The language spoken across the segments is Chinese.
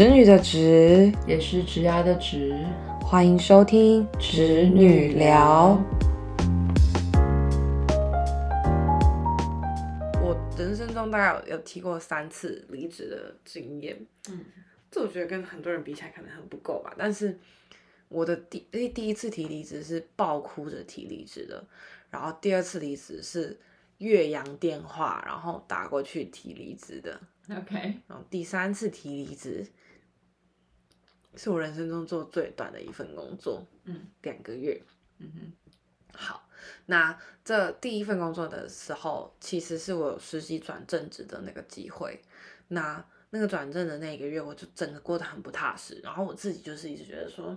侄女的侄，也是侄牙的侄，欢迎收听侄女聊。我人生中大概有有提过三次离职的经验，嗯，这我觉得跟很多人比起来可能很不够吧。但是我的第第第一次提离职是爆哭着提离职的，然后第二次离职是岳阳电话，然后打过去提离职的。OK，然后第三次提离职，是我人生中做最短的一份工作，嗯两个月。嗯哼，好，那这第一份工作的时候，其实是我有实习转正职的那个机会。那那个转正的那一个月，我就整个过得很不踏实，然后我自己就是一直觉得说，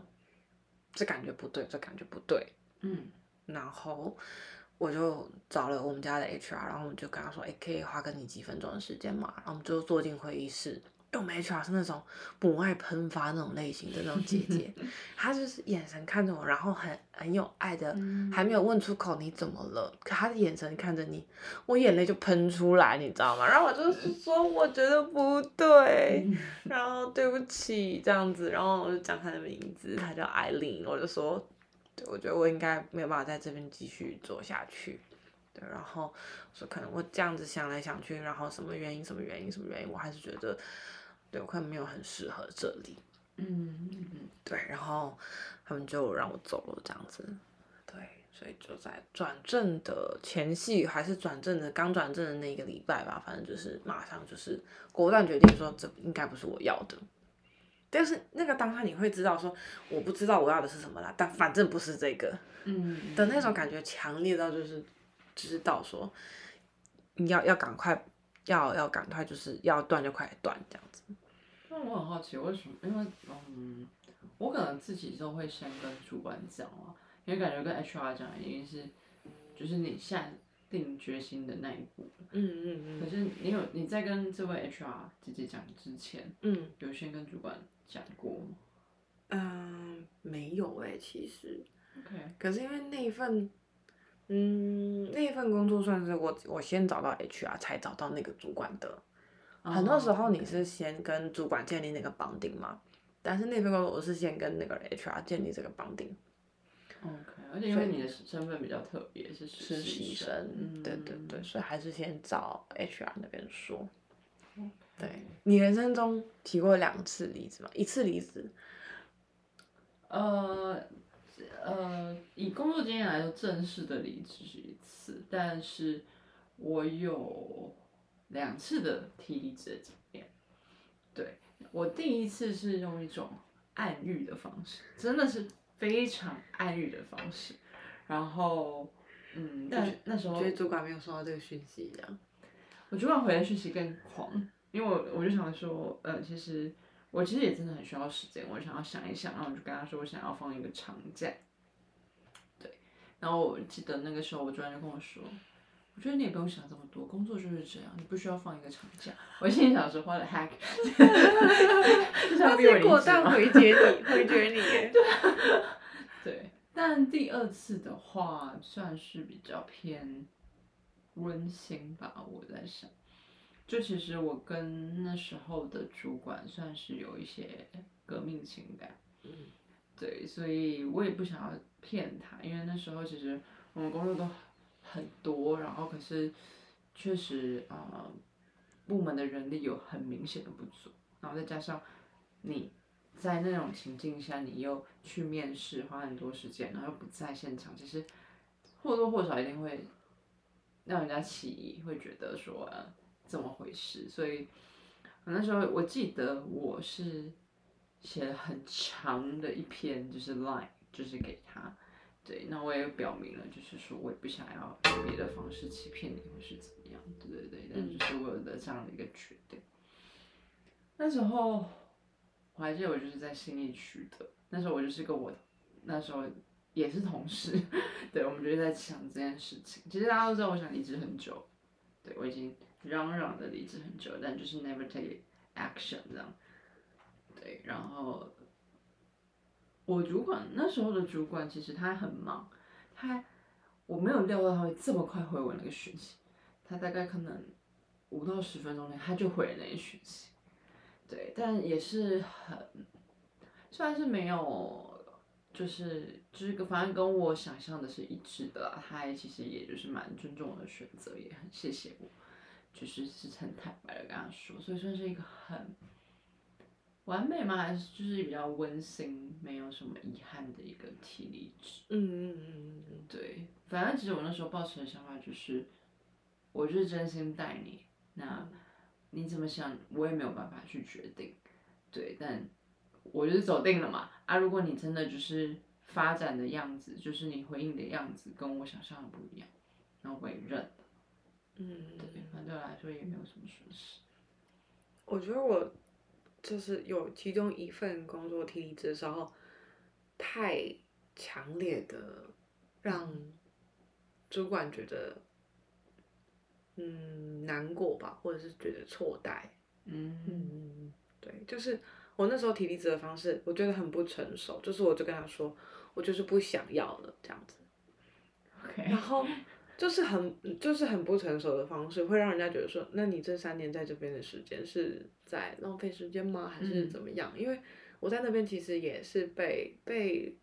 这感觉不对，这感觉不对。嗯然后我就找了我们家的 HR，然后我们就跟他说，哎、可以花跟你几分钟的时间嘛？然后我们就坐进会议室，因为我们 HR 是那种母爱喷发那种类型的那种姐姐，她就是眼神看着我，然后很很有爱的，嗯还没有问出口你怎么了，可她的眼神看着你，我眼泪就喷出来，你知道吗？然后我就是说我觉得不对，然后对不起这样子，然后我就讲她的名字，她叫艾琳，我就说，对我觉得我应该没有办法在这边继续做下去，对，然后我说可能我这样子想来想去，然后什么原因什么原因什么原因，我还是觉得，对我可能没有很适合这里，嗯嗯对，然后他们就让我走了这样子，对，所以就在转正的前夕，还是转正的刚转正的那个礼拜吧，反正就是马上就是果断决定说这应该不是我要的。但是那个当下你会知道说我不知道我要的是什么啦，但反正不是这个嗯的那种感觉强烈到就是知道说你要要赶快要要赶快就是要断就快断这样子。那我很好奇，为什么？因为嗯，我可能自己就会先跟主管讲啊，因为感觉跟 HR 讲已经是，就是你下定决心的那一步了。嗯嗯可是你有你在跟这位 HR 姐姐讲之前，嗯有先跟主管讲过吗嗯，没有哎、其实。？OK，可是因为那一份，嗯，那一份工作算是我我先找到 HR 才找到那个主管的。很多时候你是先跟主管建立那个绑定嘛，但是那份工作我是先跟那个 HR 建立这个绑定。OK，而且因为你的身份比较特别，是实习习生，嗯，对对对，所以还是先找 HR 那边说。对对你人生中提过两次离职吗？一次离职？呃呃，以工作经验来说，正式的离职是一次，但是我有两次的提离职的经验。对我第一次是用一种暗喻的方式，真的是非常暗喻的方式。然后，嗯，但那时候觉得主管没有收到这个讯息，一样。我主管回来讯息更狂，因为我我就想说，呃，其实我其实也真的很需要时间，我想要想一想，然后我就跟他说我想要放一个长假，对，然后我记得那个时候我主管就跟我说，我觉得你也不用想这么多，工作就是这样，你不需要放一个长假。我心里想说，what the heck，就想逼我离职吗回绝你，回绝你。耶。对，但第二次的话算是比较偏温馨吧，我在想，就其实我跟那时候的主管算是有一些革命情感，嗯。对，所以我也不想要骗他，因为那时候其实我们工作都很多，然后可是确实啊、呃部门的人力有很明显的不足，然后再加上你在那种情境下，你又去面试，花很多时间，然后又不在现场，其实或多或少一定会让人家起疑，会觉得说、呃、怎么回事。所以我那时候我记得我是写了很长的一篇，就是 line，就是给他。对，那我也表明了，就是说我也不想要用别的方式欺骗你，或是怎么样，对对对，但就是我有的这样的一个决定。那时候我还记得我就是在信义区的，那时候我就是跟我那时候也是同事，对，我们就是在想这件事情。其实大家都知道，我想离职很久，对我已经嚷嚷的离职很久，但就是 never take action 这样。对，然后我主管那时候的主管其实他很忙，他我没有料到他会这么快回我那个讯息，他大概可能五到十分钟内他就回了那个讯息。对，但也是很，虽然是没有，就是就是个反正跟我想象的是一致的啦，他其实也就是蛮尊重我的选择，也很谢谢我，就是是很坦白的跟他说，所以算是一个很完美吗？还是就是比较温馨，没有什么遗憾的一个体力值。嗯嗯嗯嗯对，反正其实我那时候抱持的想法就是，我就是真心待你，那你怎么想，我也没有办法去决定，对，但我就是走定了嘛。啊，如果你真的就是发展的样子，就是你回应的样子跟我想象的不一样，那我也认了，嗯，对，反正对我来说也没有什么损失。我觉得我就是有其中一份工作提离职的时候，太强烈的让主管觉得嗯难过吧，或者是觉得错待。嗯嗯，对，就是我那时候提离职的方式，我觉得很不成熟，就是我就跟他说，我就是不想要了这样子。然后就是很就是很不成熟的方式，会让人家觉得说，那你这三年在这边的时间是在浪费时间吗？还是怎么样？因为我在那边其实也是被被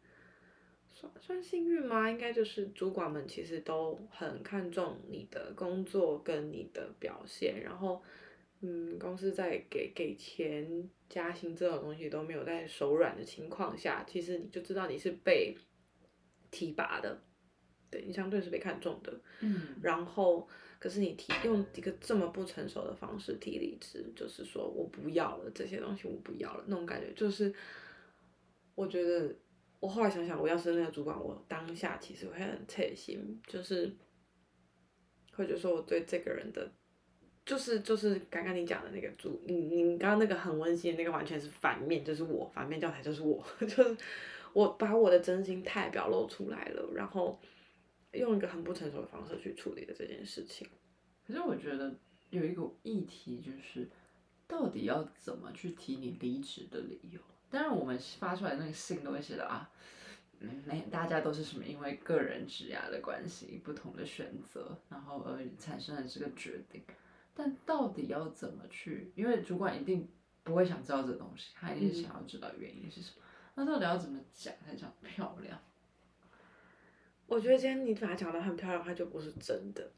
算算幸运吗？应该就是主管们其实都很看重你的工作跟你的表现，然后嗯，公司在给给钱加薪这种东西都没有在手软的情况下，其实你就知道你是被提拔的。对你相对是被看中的，嗯然后可是你提用一个这么不成熟的方式提离职，就是说我不要了这些东西，我不要了那种感觉，就是我觉得我后来想想，我要是那个主管，我当下其实会很贴心，就是会觉得说我对这个人的。就是就是刚刚你讲的那个主，你你刚刚那个很温馨的那个完全是反面，就是我反面教材就是我，就是我把我的真心太表露出来了，然后用一个很不成熟的方式去处理的这件事情。可是我觉得有一个议题就是，到底要怎么去提你离职的理由？当然，我们发出来那个信都会写的啊，嗯，没大家都是什么因为个人职涯的关系，不同的选择，然后而产生了这个决定。但到底要怎么去？因为主管一定不会想知道这东西，他一定是想要知道原因是什么。那到底要怎么讲才讲漂亮？我觉得今天你把它讲的很漂亮，它就不是真的。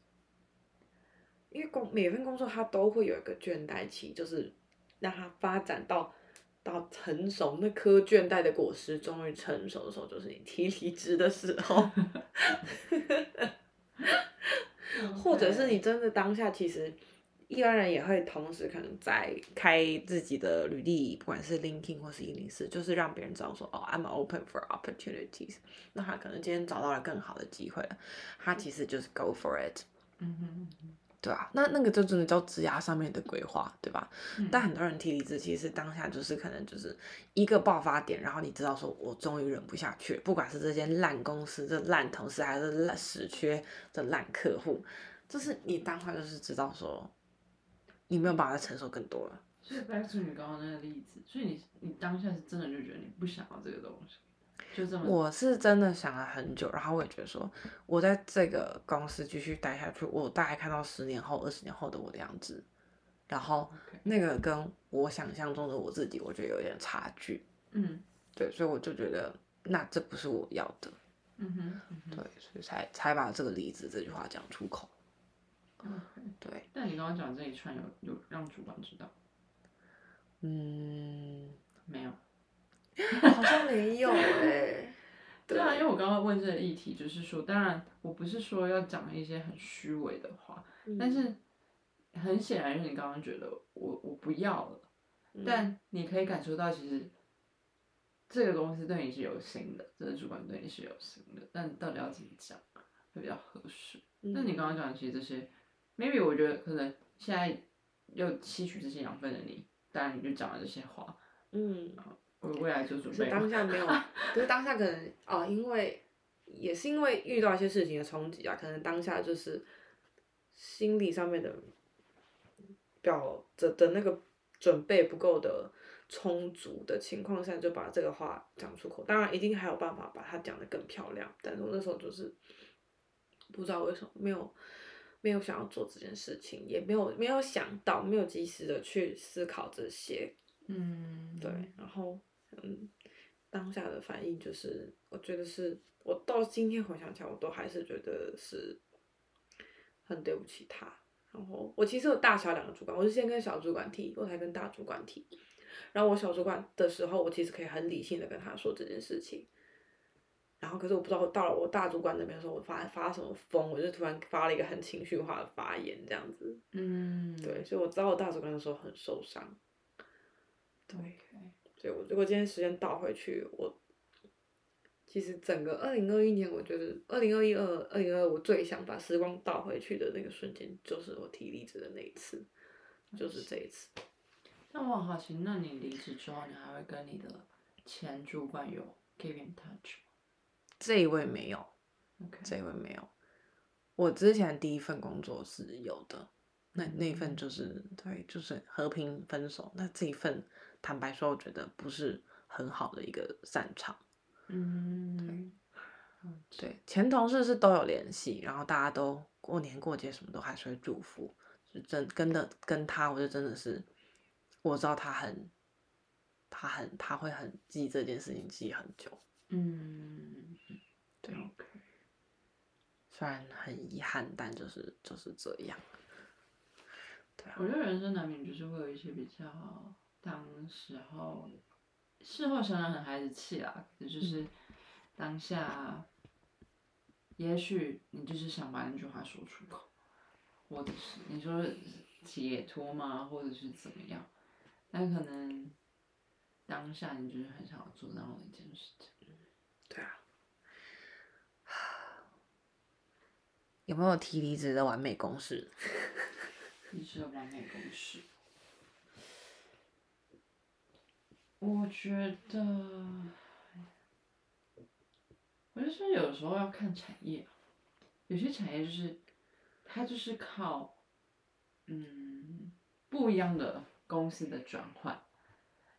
因为工每份工作它都会有一个倦怠期，就是让它发展到到成熟，那颗倦怠的果实终于成熟的时候，就是你提离职的时候 或者是你真的当下其实。一般人也会同时可能在开自己的履历，不管是 LinkedIn 或是一零四，就是让别人知道说，哦，I'm open for opportunities。那他可能今天找到了更好的机会了，他其实就是 go for it，嗯哼嗯对啊，那那个就真的叫职涯上面的规划，对吧？嗯但很多人提离职，其实当下就是可能就是一个爆发点，然后你知道说，我终于忍不下去，不管是这间烂公司、这烂同事，还是烂死缺这烂客户，就是你当下就是知道说。你没有办法承受更多了。所以 back to 你刚刚那个例子，所以你你当下是真的就觉得你不想要这个东西，就这么我是真的想了很久，然后我也觉得说，我在这个公司继续待下去，我大概看到十年后、二十年后的我的样子，然后那个跟我想象中的我自己，我觉得有点差距。嗯对，所以我就觉得，那这不是我要的。嗯哼嗯哼对，所以才才把这个离职这句话讲出口。但你刚刚讲这一串有有让主管知道？嗯，没有？好像没有哎、对啊，因为我刚刚问这个议题，就是说，当然我不是说要讲一些很虚伪的话，但是很显然，就是你刚刚觉得我我不要了，嗯。但你可以感受到其实这个公司对你是有心的，这个主管对你是有心的，但到底要怎么讲会比较合适？那你刚刚讲的其实这些，maybe 我觉得可能现在又吸取这些养分的你，当然你就讲了这些话，嗯。我未来就准备当下没有，可是当下可能哦，因为也是因为遇到一些事情的冲击啊，可能当下就是心理上面的表的的那个准备不够的充足的情况下，就把这个话讲出口。当然，一定还有办法把它讲得更漂亮，但是我那时候就是不知道为什么没有没有想要做这件事情，也没有没有想到，没有及时的去思考这些。嗯，对，然后嗯，当下的反应就是，我觉得是我到今天回想起来，我都还是觉得是很对不起他。然后我其实有大小两个主管，我是先跟小主管提，我才跟大主管提。然后我小主管的时候，我其实可以很理性的跟他说这件事情。然后可是我不知道到了我大主管那边的时候，我发发什么疯，我就突然发了一个很情绪化的发言，这样子。嗯，对，所以我知道我大主管的时候很受伤。对。所以我如果今天时间倒回去，我其实整个二零二一年，我觉得二零二一、二二零二，我最想把时光倒回去的那个瞬间，就是我提离职的那一次，就是这一次。那我很好奇，那你离职之后，你还会跟你的前主管有 keep in touch 吗这一位没有这一位没有。我之前第一份工作是有的，那那一份就是对，就是和平分手。那这一份，坦白说，我觉得不是很好的一个擅长。嗯，对，前同事是都有联系，然后大家都过年过节什么都还是会祝福，就真跟的跟他，我就真的是我知道他很，他很他会很记这件事情记很久，嗯，对，OK，虽然很遗憾，但就是就是这样。对啊我，觉得人生难免就是会有一些比较当时候事后想想很孩子气啦，可是就是当下，也许你就是想把那句话说出口，或者是你说解脱吗，或者是怎么样，但可能当下你就是很想要做到的一件事情。对啊。有没有提离职的完美公式？你是完美公式。我觉得，我就说有时候要看产业啊，有些产业就是，它就是靠，嗯，不一样的公司的转换，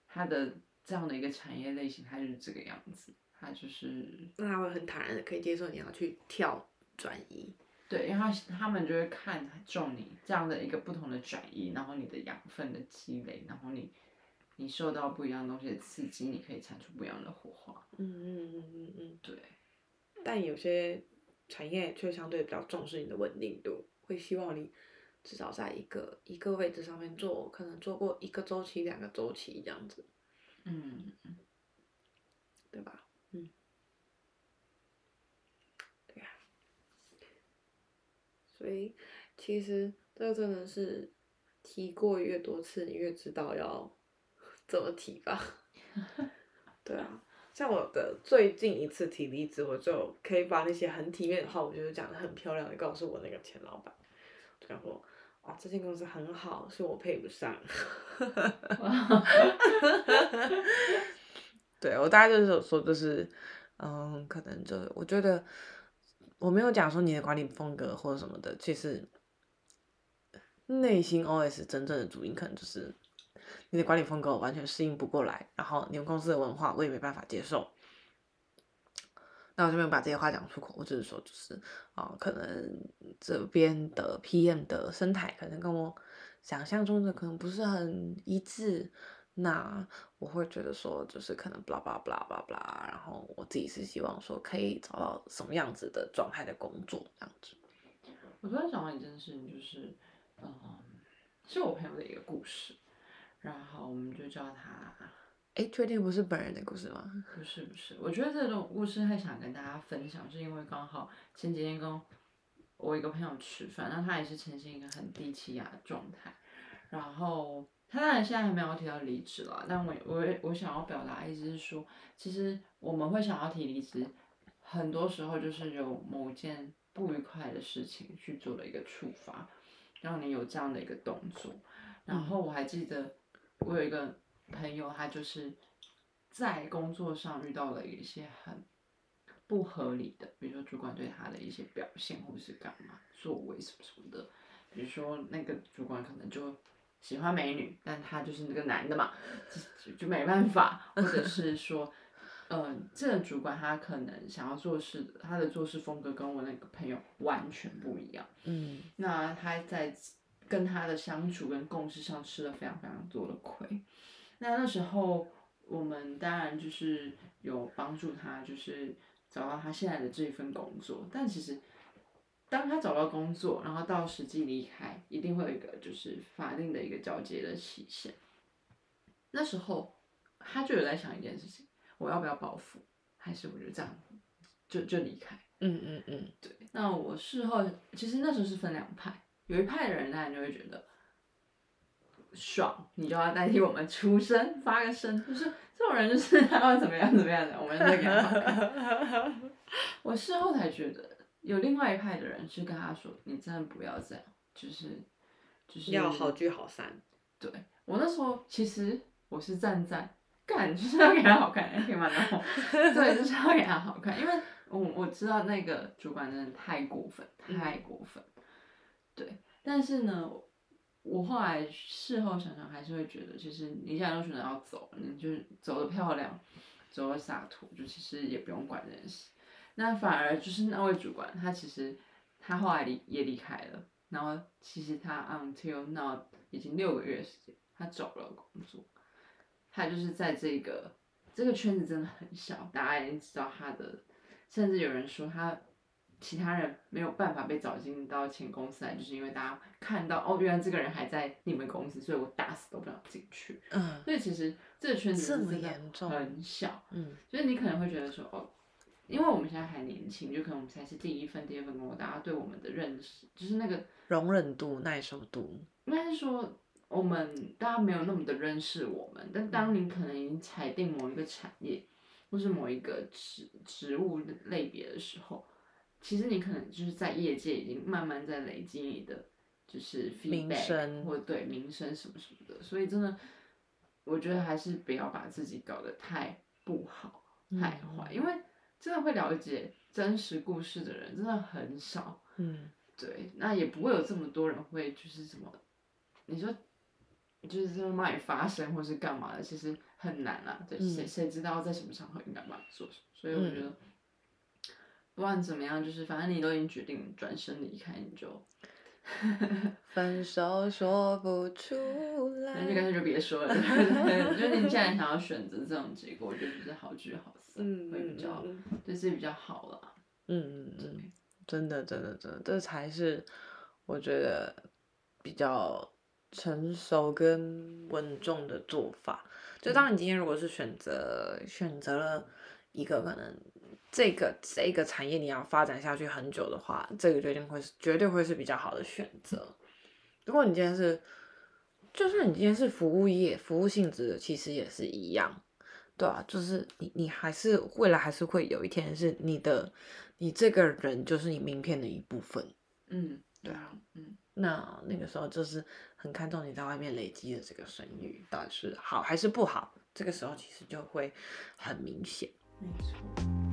它的这样的一个产业类型，它就是这个样子，它就是那他会很坦然的可以接受你要去跳转移。对，因为他他们就会看重你这样的一个不同的转移，然后你的养分的积累，然后你你受到不一样的东西的刺激，你可以产出不一样的火花。嗯嗯嗯嗯嗯。对，但有些产业却相对比较重视你的稳定度，会希望你至少在一个一个位置上面做，可能做过一个周期、两个周期这样子，嗯，对吧？嗯，对呀、所以其实这个真的是提过越多次，你越知道要 怎么提吧。对啊，像我的最近一次提离职，我就可以把那些很体面的话，我觉得讲的很漂亮的告诉我那个前老板，就讲说，哇，这间公司很好，是我配不上。对我大概就是说，就是，嗯，可能就我觉得我没有讲说你的管理风格或者什么的，其实内心 OS 真正的主因可能就是你的管理风格完全适应不过来，然后你们公司的文化我也没办法接受。那我就没有把这些话讲出口，我只是说，就是啊、可能这边的 PM 的生态可能跟我想象中的可能不是很一致，那我会觉得说，就是可能 blah blah blah blah blah，然后我自己是希望说可以找到什么样子的状态的工作，这样子。我突然想到一件事情，就是，嗯，是我朋友的一个故事，然后我们就叫他哎，确定不是本人的故事吗？不是不是，我觉得这种故事很想跟大家分享，是因为刚好前几天跟我一个朋友吃饭，那他也是呈现一个很低气压的状态，然后他当然现在还没有提到离职了，但我我我想要表达的意思是说，其实我们会想要提离职，很多时候就是有某件不愉快的事情去做了一个触发，让你有这样的一个动作，然后我还记得我有一个朋友，他就是在工作上遇到了一些很不合理的，比如说主管对他的一些表现，或是干嘛作为什么什么的，比如说那个主管可能就喜欢美女，但他就是那个男的嘛，就就就没办法，或者是说。嗯，这个主管他可能想要做事，他的做事风格跟我那个朋友完全不一样。嗯那他在跟他的相处跟共事上吃了非常非常多的亏。那那时候我们当然就是有帮助他，就是找到他现在的这一份工作。但其实，当他找到工作，然后到实际离开，一定会有一个就是法定的一个交接的期限。那时候他就有在想一件事情：我要不要报复，还是我就这样就就离开？嗯嗯嗯，对。那我事后其实那时候是分两派，有一派的人当然就会觉得。爽，你就要代替我们出声发个声，就是这种人就是 他要怎么样怎么样的，我们再给他。我事后才觉得，有另外一派的人是跟他说：“你真的不要这样，就是就是要好聚好散。”对我那时候其实我是站在干，就是要给他好看，可以吗？然 后对，就是要给他好看，因为我我知道那个主管真的太过分，太过分。对，但是呢。我后来事后想想，还是会觉得，其实你现在都选择要走，你就走的漂亮，走的洒脱，就其实也不用管这件事。那反而就是那位主管，他其实他后来离也离开了，然后其实他 until now 已经六个月时间，他找了工作，他就是在这个这个圈子真的很小，大家已经知道他的，甚至有人说他。其他人没有办法被找进到前公司来，就是因为大家看到哦，原来这个人还在你们公司，所以我打死都不想进去。嗯，所以其实这个圈子真的很小。嗯，就是你可能会觉得说哦，因为我们现在还年轻，就可能我们才是第一份、第二份工作，大家对我们的认识就是那个容忍度、耐受度，应该是说我们大家没有那么的认识我们。但当你可能已经踩定某一个产业或是某一个职职务类别的时候。其实你可能就是在业界已经慢慢在累积你的就是 feedback 或对名声什么什么的，所以真的，我觉得还是不要把自己搞得太不好太坏，因为真的会了解真实故事的人真的很少。嗯，对，那也不会有这么多人会就是什么，你说就是在帮你发声或是干嘛的，其实很难啊。对，谁谁知道在什么场合应该帮你做什么？所以我觉得。不管怎么样，就是反正你都已经决定转身离开，你就 分手说不出来，那就干脆就别说了。我觉得你既然想要选择这种结果，我觉得就是好聚好散会比较，对自己比较好了。嗯嗯嗯，真的真的真的，这才是我觉得比较成熟跟稳重的做法。就当你今天如果是选择选择了一个可能。这个这个产业你要发展下去很久的话，这个决定会是绝对会是比较好的选择。如果你今天是，就算你今天是服务业，服务性质的，其实也是一样，对啊，就是你你还是未来还是会有一天是你的，你这个人就是你名片的一部分。嗯，对啊，嗯，那那个时候就是很看重你在外面累积的这个声誉到底是好还是不好，这个时候其实就会很明显。没错。